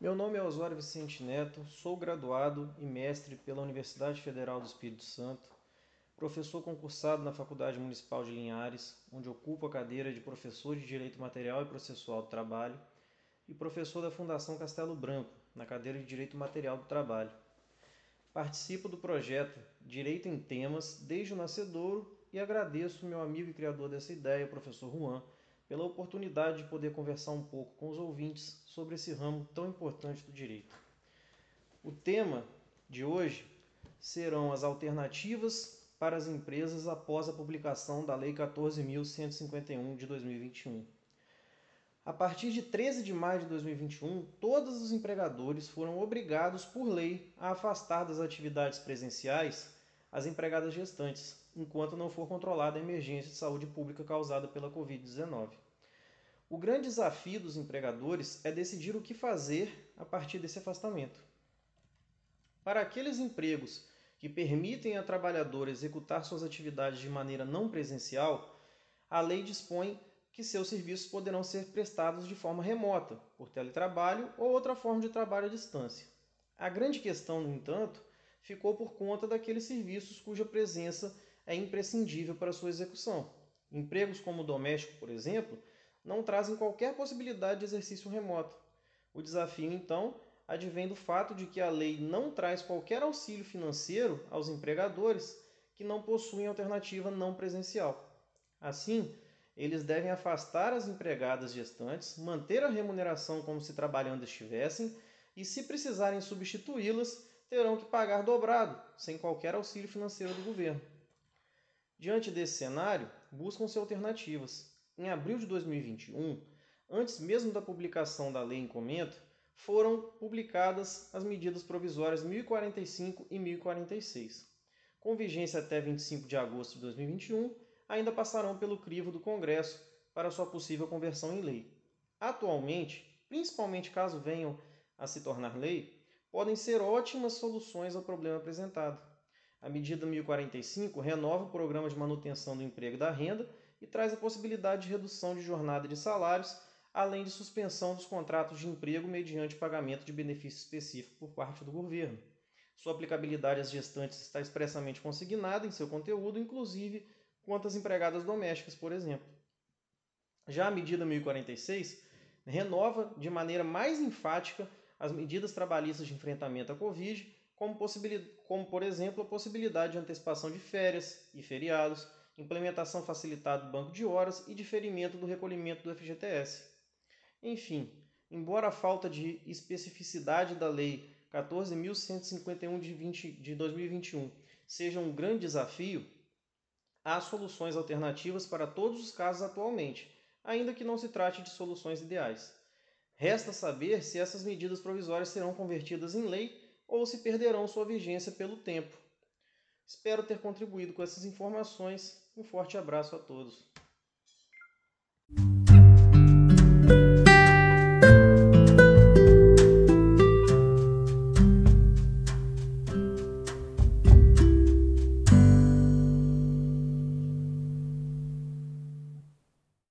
Meu nome é Osório Vicente Neto, sou graduado e mestre pela Universidade Federal do Espírito Santo, professor concursado na Faculdade Municipal de Linhares, onde ocupo a cadeira de professor de Direito Material e Processual do Trabalho, e professor da Fundação Castelo Branco, na cadeira de Direito Material do Trabalho. Participo do projeto Direito em Temas desde o nascedouro e agradeço meu amigo e criador dessa ideia, professor Juan, pela oportunidade de poder conversar um pouco com os ouvintes sobre esse ramo tão importante do direito. O tema de hoje serão as alternativas para as empresas após a publicação da Lei 14.151 de 2021. A partir de 13 de maio de 2021, todos os empregadores foram obrigados por lei a afastar das atividades presenciais as empregadas gestantes, enquanto não for controlada a emergência de saúde pública causada pela Covid-19. O grande desafio dos empregadores é decidir o que fazer a partir desse afastamento. Para aqueles empregos que permitem a trabalhadora executar suas atividades de maneira não presencial, a lei dispõe que seus serviços poderão ser prestados de forma remota, por teletrabalho ou outra forma de trabalho à distância. A grande questão, no entanto, ficou por conta daqueles serviços cuja presença é imprescindível para sua execução. Empregos como o doméstico, por exemplo, não trazem qualquer possibilidade de exercício remoto. O desafio, então, advém do fato de que a lei não traz qualquer auxílio financeiro aos empregadores que não possuem alternativa não presencial. Assim, eles devem afastar as empregadas gestantes, manter a remuneração como se trabalhando estivessem e, se precisarem substituí-las, terão que pagar dobrado, sem qualquer auxílio financeiro do governo. Diante desse cenário, buscam-se alternativas. Em abril de 2021, antes mesmo da publicação da lei em comento, foram publicadas as medidas provisórias 1045 e 1046. Com vigência até 25 de agosto de 2021, ainda passarão pelo crivo do Congresso para sua possível conversão em lei. Atualmente, principalmente caso venham a se tornar lei, podem ser ótimas soluções ao problema apresentado. A medida 1045 renova o programa de manutenção do emprego e da renda e traz a possibilidade de redução de jornada de salários, além de suspensão dos contratos de emprego mediante pagamento de benefício específico por parte do governo. Sua aplicabilidade às gestantes está expressamente consignada em seu conteúdo, inclusive quanto às empregadas domésticas, por exemplo. Já a medida 1046 renova de maneira mais enfática as medidas trabalhistas de enfrentamento à Covid, como, como, por exemplo a possibilidade de antecipação de férias e feriados, implementação facilitada do banco de horas e diferimento do recolhimento do FGTS. Enfim, embora a falta de especificidade da Lei 14.151 de, de 2021 seja um grande desafio, há soluções alternativas para todos os casos atualmente, ainda que não se trate de soluções ideais. Resta saber se essas medidas provisórias serão convertidas em lei ou se perderão sua vigência pelo tempo. Espero ter contribuído com essas informações. Um forte abraço a todos.